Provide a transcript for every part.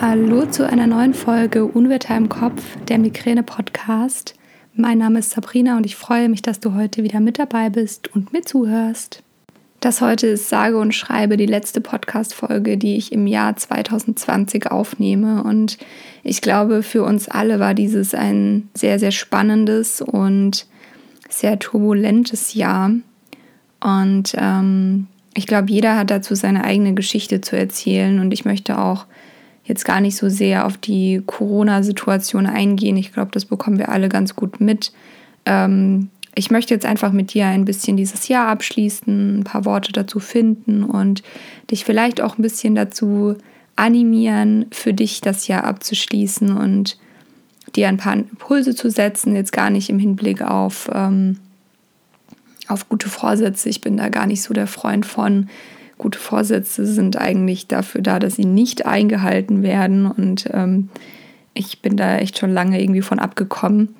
Hallo zu einer neuen Folge Unwetter im Kopf, der Migräne-Podcast. Mein Name ist Sabrina und ich freue mich, dass du heute wieder mit dabei bist und mir zuhörst. Das heute ist sage und schreibe die letzte Podcast-Folge, die ich im Jahr 2020 aufnehme. Und ich glaube, für uns alle war dieses ein sehr, sehr spannendes und sehr turbulentes Jahr. Und ähm, ich glaube, jeder hat dazu seine eigene Geschichte zu erzählen. Und ich möchte auch jetzt gar nicht so sehr auf die Corona-Situation eingehen. Ich glaube, das bekommen wir alle ganz gut mit. Ähm, ich möchte jetzt einfach mit dir ein bisschen dieses Jahr abschließen, ein paar Worte dazu finden und dich vielleicht auch ein bisschen dazu animieren, für dich das Jahr abzuschließen und dir ein paar Impulse zu setzen, jetzt gar nicht im Hinblick auf, ähm, auf gute Vorsätze. Ich bin da gar nicht so der Freund von, gute Vorsätze sind eigentlich dafür da, dass sie nicht eingehalten werden. Und ähm, ich bin da echt schon lange irgendwie von abgekommen.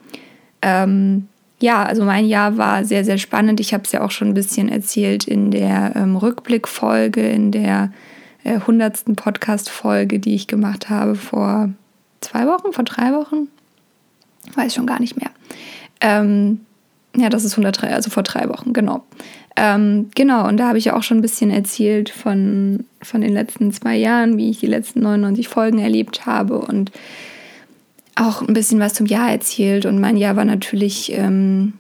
Ähm, ja, also mein Jahr war sehr, sehr spannend. Ich habe es ja auch schon ein bisschen erzählt in der ähm, Rückblickfolge, in der äh, hundertsten äh, Podcast-Folge, die ich gemacht habe vor zwei Wochen, vor drei Wochen. Weiß schon gar nicht mehr. Ähm, ja, das ist 103, also vor drei Wochen, genau. Ähm, genau, und da habe ich ja auch schon ein bisschen erzählt von, von den letzten zwei Jahren, wie ich die letzten 99 Folgen erlebt habe und auch ein bisschen was zum Jahr erzählt. Und mein Jahr war natürlich ähm,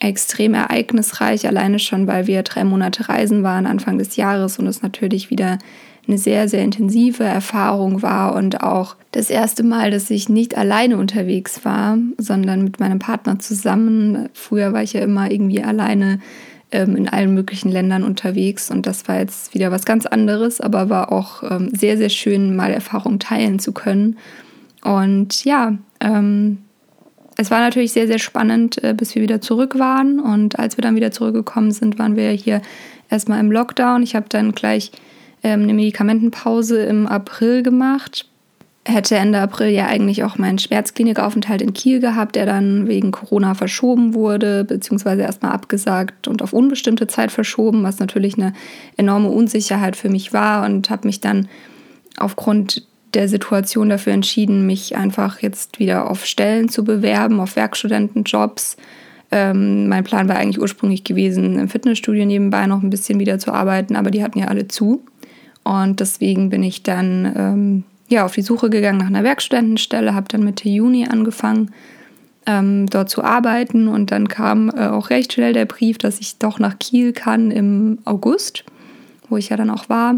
extrem ereignisreich, alleine schon, weil wir drei Monate reisen waren Anfang des Jahres und es natürlich wieder eine sehr, sehr intensive Erfahrung war und auch das erste Mal, dass ich nicht alleine unterwegs war, sondern mit meinem Partner zusammen. Früher war ich ja immer irgendwie alleine ähm, in allen möglichen Ländern unterwegs und das war jetzt wieder was ganz anderes, aber war auch ähm, sehr, sehr schön, mal Erfahrungen teilen zu können. Und ja, ähm, es war natürlich sehr, sehr spannend, äh, bis wir wieder zurück waren. Und als wir dann wieder zurückgekommen sind, waren wir hier erstmal im Lockdown. Ich habe dann gleich ähm, eine Medikamentenpause im April gemacht hätte Ende April ja eigentlich auch meinen Schmerzklinikaufenthalt in Kiel gehabt, der dann wegen Corona verschoben wurde, beziehungsweise erstmal abgesagt und auf unbestimmte Zeit verschoben, was natürlich eine enorme Unsicherheit für mich war und habe mich dann aufgrund der Situation dafür entschieden, mich einfach jetzt wieder auf Stellen zu bewerben, auf Werkstudentenjobs. Ähm, mein Plan war eigentlich ursprünglich gewesen, im Fitnessstudio nebenbei noch ein bisschen wieder zu arbeiten, aber die hatten ja alle zu. Und deswegen bin ich dann ähm, ja, auf die Suche gegangen nach einer Werkstudentenstelle, habe dann Mitte Juni angefangen, ähm, dort zu arbeiten und dann kam äh, auch recht schnell der Brief, dass ich doch nach Kiel kann im August, wo ich ja dann auch war.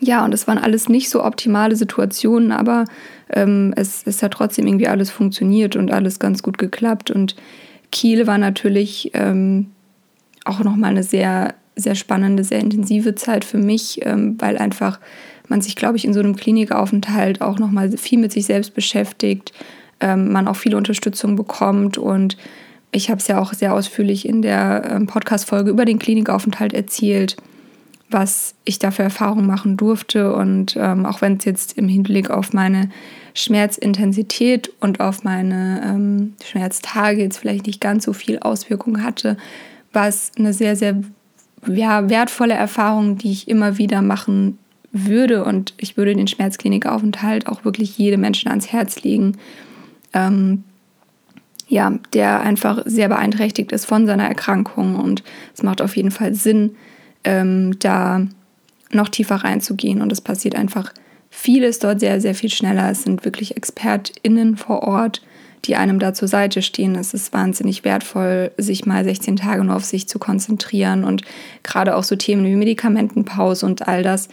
Ja, und es waren alles nicht so optimale Situationen, aber ähm, es, es hat trotzdem irgendwie alles funktioniert und alles ganz gut geklappt. Und Kiel war natürlich ähm, auch nochmal eine sehr, sehr spannende, sehr intensive Zeit für mich, ähm, weil einfach man sich, glaube ich, in so einem Klinikaufenthalt auch nochmal viel mit sich selbst beschäftigt, ähm, man auch viele Unterstützung bekommt und ich habe es ja auch sehr ausführlich in der ähm, Podcast-Folge über den Klinikaufenthalt erzählt, was ich da für Erfahrungen machen durfte. Und ähm, auch wenn es jetzt im Hinblick auf meine Schmerzintensität und auf meine ähm, Schmerztage jetzt vielleicht nicht ganz so viel Auswirkungen hatte, war es eine sehr, sehr ja, wertvolle Erfahrung, die ich immer wieder machen würde. Und ich würde den Schmerzklinikaufenthalt auch wirklich jedem Menschen ans Herz legen, ähm, ja, der einfach sehr beeinträchtigt ist von seiner Erkrankung. Und es macht auf jeden Fall Sinn, ähm, da noch tiefer reinzugehen. Und es passiert einfach vieles dort sehr, sehr viel schneller. Es sind wirklich ExpertInnen vor Ort, die einem da zur Seite stehen. Es ist wahnsinnig wertvoll, sich mal 16 Tage nur auf sich zu konzentrieren und gerade auch so Themen wie Medikamentenpause und all das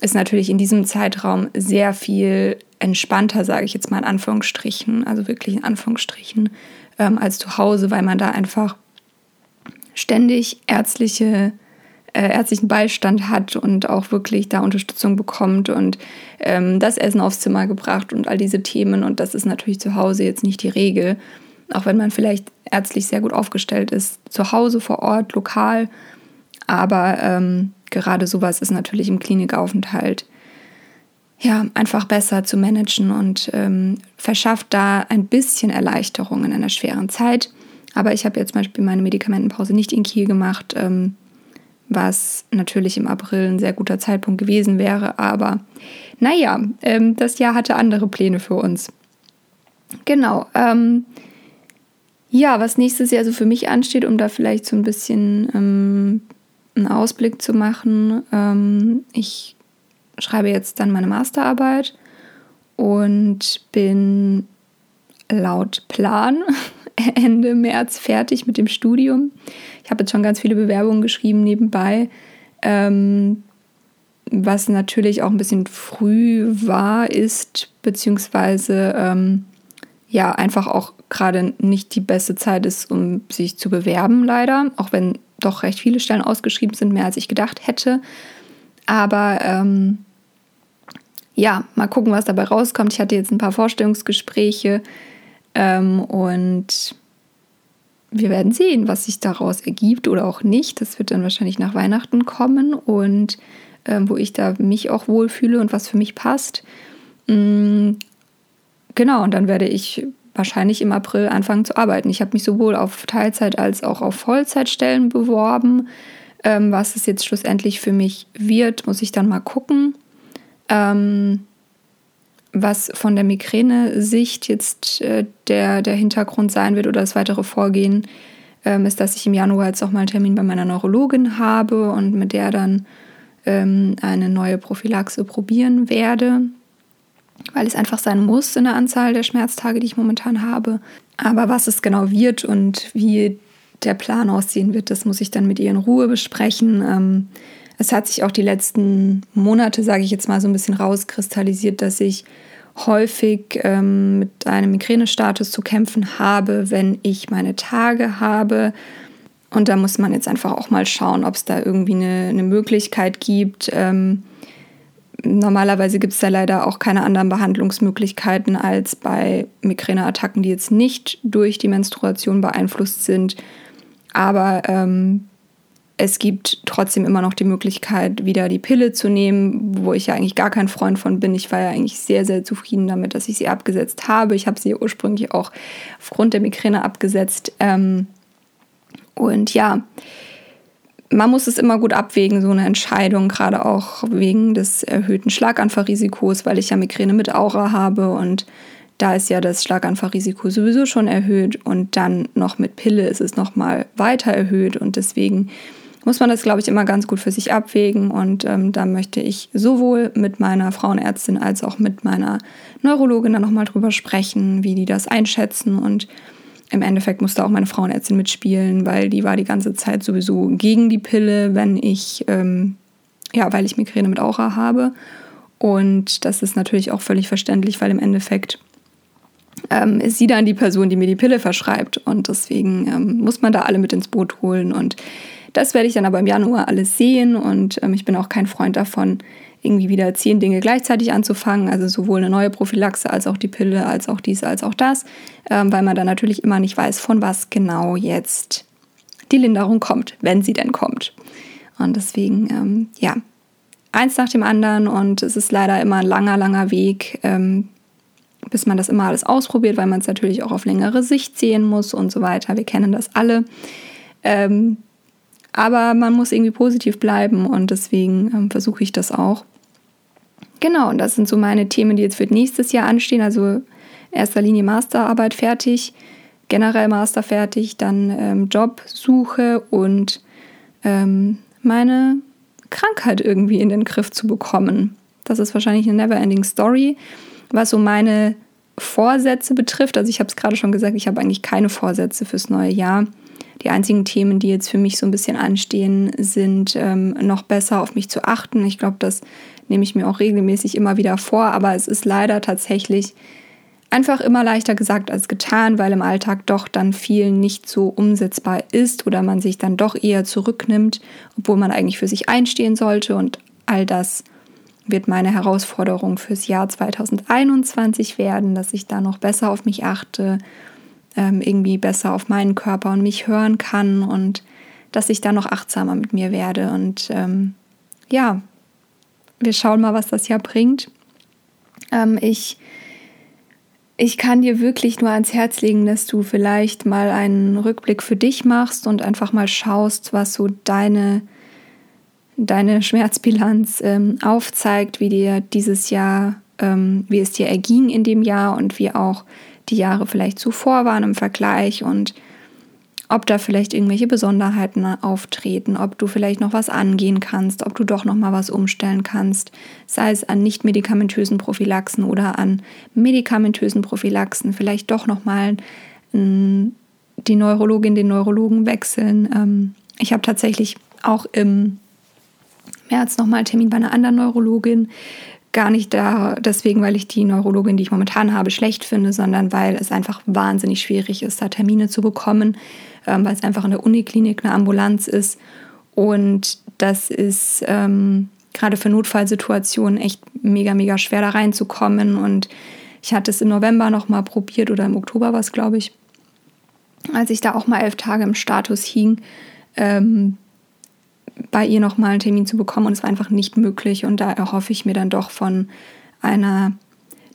ist natürlich in diesem Zeitraum sehr viel entspannter, sage ich jetzt mal in Anführungsstrichen, also wirklich in Anführungsstrichen, ähm, als zu Hause, weil man da einfach ständig ärztliche, äh, ärztlichen Beistand hat und auch wirklich da Unterstützung bekommt und ähm, das Essen aufs Zimmer gebracht und all diese Themen. Und das ist natürlich zu Hause jetzt nicht die Regel, auch wenn man vielleicht ärztlich sehr gut aufgestellt ist, zu Hause, vor Ort, lokal. Aber ähm, gerade sowas ist natürlich im Klinikaufenthalt ja einfach besser zu managen und ähm, verschafft da ein bisschen Erleichterung in einer schweren Zeit. Aber ich habe jetzt zum Beispiel meine Medikamentenpause nicht in Kiel gemacht, ähm, was natürlich im April ein sehr guter Zeitpunkt gewesen wäre. Aber naja, ähm, das Jahr hatte andere Pläne für uns. Genau. Ähm, ja, was nächstes Jahr so für mich ansteht, um da vielleicht so ein bisschen ähm, einen Ausblick zu machen. Ähm, ich schreibe jetzt dann meine Masterarbeit und bin laut Plan Ende März fertig mit dem Studium. Ich habe jetzt schon ganz viele Bewerbungen geschrieben nebenbei, ähm, was natürlich auch ein bisschen früh war, ist, beziehungsweise ähm, ja, einfach auch gerade nicht die beste Zeit ist, um sich zu bewerben, leider, auch wenn doch recht viele Stellen ausgeschrieben sind, mehr als ich gedacht hätte. Aber ähm, ja, mal gucken, was dabei rauskommt. Ich hatte jetzt ein paar Vorstellungsgespräche ähm, und wir werden sehen, was sich daraus ergibt oder auch nicht. Das wird dann wahrscheinlich nach Weihnachten kommen und ähm, wo ich da mich auch wohlfühle und was für mich passt. Mhm. Genau, und dann werde ich wahrscheinlich im April anfangen zu arbeiten. Ich habe mich sowohl auf Teilzeit als auch auf Vollzeitstellen beworben. Ähm, was es jetzt schlussendlich für mich wird, muss ich dann mal gucken. Ähm, was von der Migräne-Sicht jetzt äh, der, der Hintergrund sein wird oder das weitere Vorgehen, ähm, ist, dass ich im Januar jetzt auch mal einen Termin bei meiner Neurologin habe und mit der dann ähm, eine neue Prophylaxe probieren werde, weil es einfach sein muss in der Anzahl der Schmerztage, die ich momentan habe. Aber was es genau wird und wie der Plan aussehen wird, das muss ich dann mit ihr in Ruhe besprechen. Ähm, es hat sich auch die letzten Monate, sage ich jetzt mal, so ein bisschen rauskristallisiert, dass ich häufig ähm, mit einem Migränestatus zu kämpfen habe, wenn ich meine Tage habe. Und da muss man jetzt einfach auch mal schauen, ob es da irgendwie eine, eine Möglichkeit gibt. Ähm, normalerweise gibt es da leider auch keine anderen Behandlungsmöglichkeiten als bei Migräneattacken, die jetzt nicht durch die Menstruation beeinflusst sind. Aber ähm, es gibt trotzdem immer noch die Möglichkeit, wieder die Pille zu nehmen, wo ich ja eigentlich gar kein Freund von bin. Ich war ja eigentlich sehr, sehr zufrieden damit, dass ich sie abgesetzt habe. Ich habe sie ursprünglich auch aufgrund der Migräne abgesetzt. Ähm, und ja, man muss es immer gut abwägen, so eine Entscheidung, gerade auch wegen des erhöhten Schlaganfallrisikos, weil ich ja Migräne mit Aura habe und da ist ja das Schlaganfallrisiko sowieso schon erhöht und dann noch mit Pille ist es nochmal weiter erhöht und deswegen muss man das, glaube ich, immer ganz gut für sich abwägen. Und ähm, da möchte ich sowohl mit meiner Frauenärztin als auch mit meiner Neurologin dann nochmal drüber sprechen, wie die das einschätzen. Und im Endeffekt musste auch meine Frauenärztin mitspielen, weil die war die ganze Zeit sowieso gegen die Pille, wenn ich, ähm, ja, weil ich Migräne mit Aura habe. Und das ist natürlich auch völlig verständlich, weil im Endeffekt ähm, ist sie dann die Person, die mir die Pille verschreibt. Und deswegen ähm, muss man da alle mit ins Boot holen. Und das werde ich dann aber im Januar alles sehen und ähm, ich bin auch kein Freund davon, irgendwie wieder zehn Dinge gleichzeitig anzufangen, also sowohl eine neue Prophylaxe als auch die Pille, als auch dies, als auch das, ähm, weil man dann natürlich immer nicht weiß, von was genau jetzt die Linderung kommt, wenn sie denn kommt. Und deswegen, ähm, ja, eins nach dem anderen und es ist leider immer ein langer, langer Weg, ähm, bis man das immer alles ausprobiert, weil man es natürlich auch auf längere Sicht sehen muss und so weiter. Wir kennen das alle. Ähm, aber man muss irgendwie positiv bleiben und deswegen ähm, versuche ich das auch. Genau, und das sind so meine Themen, die jetzt für nächstes Jahr anstehen. Also erster Linie Masterarbeit fertig, generell Master fertig, dann ähm, Jobsuche und ähm, meine Krankheit irgendwie in den Griff zu bekommen. Das ist wahrscheinlich eine never-ending Story, was so meine Vorsätze betrifft. Also ich habe es gerade schon gesagt, ich habe eigentlich keine Vorsätze fürs neue Jahr. Die einzigen Themen, die jetzt für mich so ein bisschen anstehen, sind ähm, noch besser auf mich zu achten. Ich glaube, das nehme ich mir auch regelmäßig immer wieder vor, aber es ist leider tatsächlich einfach immer leichter gesagt als getan, weil im Alltag doch dann viel nicht so umsetzbar ist oder man sich dann doch eher zurücknimmt, obwohl man eigentlich für sich einstehen sollte und all das wird meine Herausforderung fürs Jahr 2021 werden, dass ich da noch besser auf mich achte ähm, irgendwie besser auf meinen Körper und mich hören kann und dass ich da noch achtsamer mit mir werde. Und ähm, ja, wir schauen mal, was das Jahr bringt. Ähm, ich, ich kann dir wirklich nur ans Herz legen, dass du vielleicht mal einen Rückblick für dich machst und einfach mal schaust, was so deine deine Schmerzbilanz ähm, aufzeigt, wie dir dieses Jahr, ähm, wie es dir erging in dem Jahr und wie auch die Jahre vielleicht zuvor waren im Vergleich und ob da vielleicht irgendwelche Besonderheiten auftreten, ob du vielleicht noch was angehen kannst, ob du doch noch mal was umstellen kannst, sei es an nicht medikamentösen Prophylaxen oder an medikamentösen Prophylaxen, vielleicht doch noch mal die Neurologin, den Neurologen wechseln. Ähm, ich habe tatsächlich auch im März noch mal einen Termin bei einer anderen Neurologin, gar nicht da deswegen, weil ich die Neurologin, die ich momentan habe, schlecht finde, sondern weil es einfach wahnsinnig schwierig ist, da Termine zu bekommen, ähm, weil es einfach in der Uniklinik eine Ambulanz ist. Und das ist ähm, gerade für Notfallsituationen echt mega, mega schwer da reinzukommen. Und ich hatte es im November noch mal probiert oder im Oktober war es, glaube ich, als ich da auch mal elf Tage im Status hing. Ähm, bei ihr nochmal einen Termin zu bekommen und es war einfach nicht möglich. Und da erhoffe ich mir dann doch von einer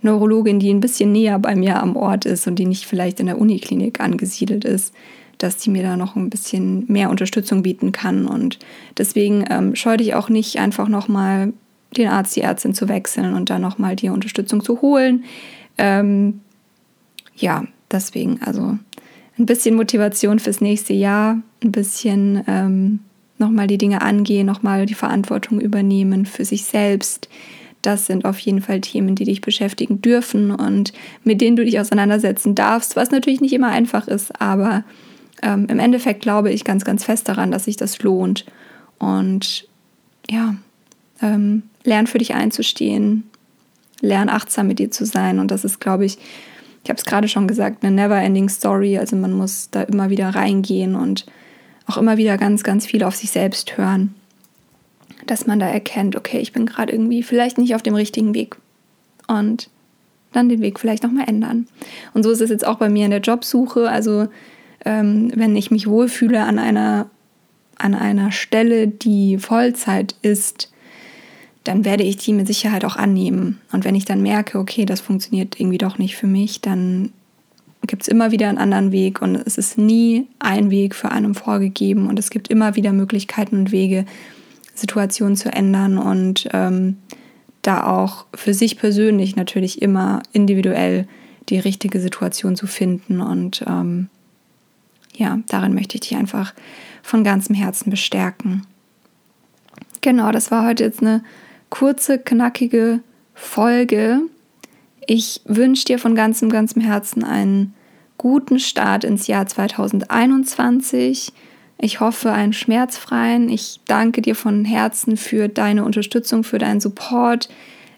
Neurologin, die ein bisschen näher bei mir am Ort ist und die nicht vielleicht in der Uniklinik angesiedelt ist, dass die mir da noch ein bisschen mehr Unterstützung bieten kann. Und deswegen ähm, scheue ich auch nicht, einfach nochmal den Arzt, die Ärztin zu wechseln und dann nochmal die Unterstützung zu holen. Ähm, ja, deswegen, also ein bisschen Motivation fürs nächste Jahr, ein bisschen ähm, nochmal die Dinge angehen, nochmal die Verantwortung übernehmen für sich selbst. Das sind auf jeden Fall Themen, die dich beschäftigen dürfen und mit denen du dich auseinandersetzen darfst, was natürlich nicht immer einfach ist, aber ähm, im Endeffekt glaube ich ganz, ganz fest daran, dass sich das lohnt. Und ja, ähm, lern für dich einzustehen, lern achtsam mit dir zu sein. Und das ist, glaube ich, ich habe es gerade schon gesagt, eine never-ending Story. Also man muss da immer wieder reingehen und auch immer wieder ganz, ganz viel auf sich selbst hören, dass man da erkennt, okay, ich bin gerade irgendwie vielleicht nicht auf dem richtigen Weg und dann den Weg vielleicht nochmal ändern. Und so ist es jetzt auch bei mir in der Jobsuche. Also ähm, wenn ich mich wohlfühle an einer, an einer Stelle, die Vollzeit ist, dann werde ich die mit Sicherheit auch annehmen. Und wenn ich dann merke, okay, das funktioniert irgendwie doch nicht für mich, dann gibt es immer wieder einen anderen Weg und es ist nie ein Weg für einen vorgegeben und es gibt immer wieder Möglichkeiten und Wege, Situationen zu ändern und ähm, da auch für sich persönlich natürlich immer individuell die richtige Situation zu finden und ähm, ja, darin möchte ich dich einfach von ganzem Herzen bestärken. Genau, das war heute jetzt eine kurze, knackige Folge ich wünsche dir von ganzem, ganzem Herzen einen guten Start ins Jahr 2021. Ich hoffe einen schmerzfreien. Ich danke dir von Herzen für deine Unterstützung, für deinen Support,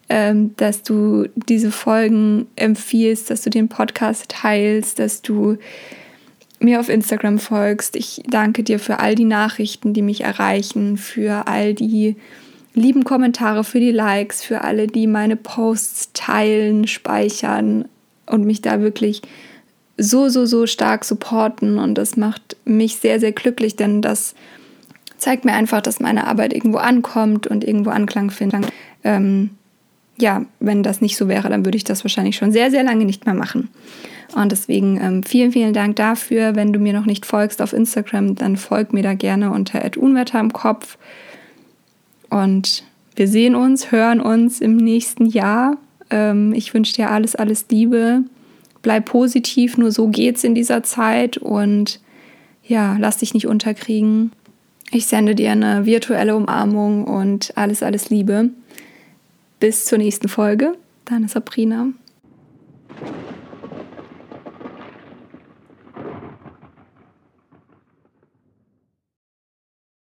ähm, dass du diese Folgen empfiehlst, dass du den Podcast teilst, dass du mir auf Instagram folgst. Ich danke dir für all die Nachrichten, die mich erreichen, für all die lieben Kommentare, für die Likes, für alle, die meine Posts teilen, speichern und mich da wirklich so, so, so stark supporten. Und das macht mich sehr, sehr glücklich, denn das zeigt mir einfach, dass meine Arbeit irgendwo ankommt und irgendwo Anklang findet. Ähm, ja, wenn das nicht so wäre, dann würde ich das wahrscheinlich schon sehr, sehr lange nicht mehr machen. Und deswegen ähm, vielen, vielen Dank dafür. Wenn du mir noch nicht folgst auf Instagram, dann folg mir da gerne unter Unwetter im Kopf. Und wir sehen uns, hören uns im nächsten Jahr. Ähm, ich wünsche dir alles, alles Liebe. Bleib positiv, nur so geht's in dieser Zeit. Und ja, lass dich nicht unterkriegen. Ich sende dir eine virtuelle Umarmung und alles, alles Liebe. Bis zur nächsten Folge. Deine Sabrina.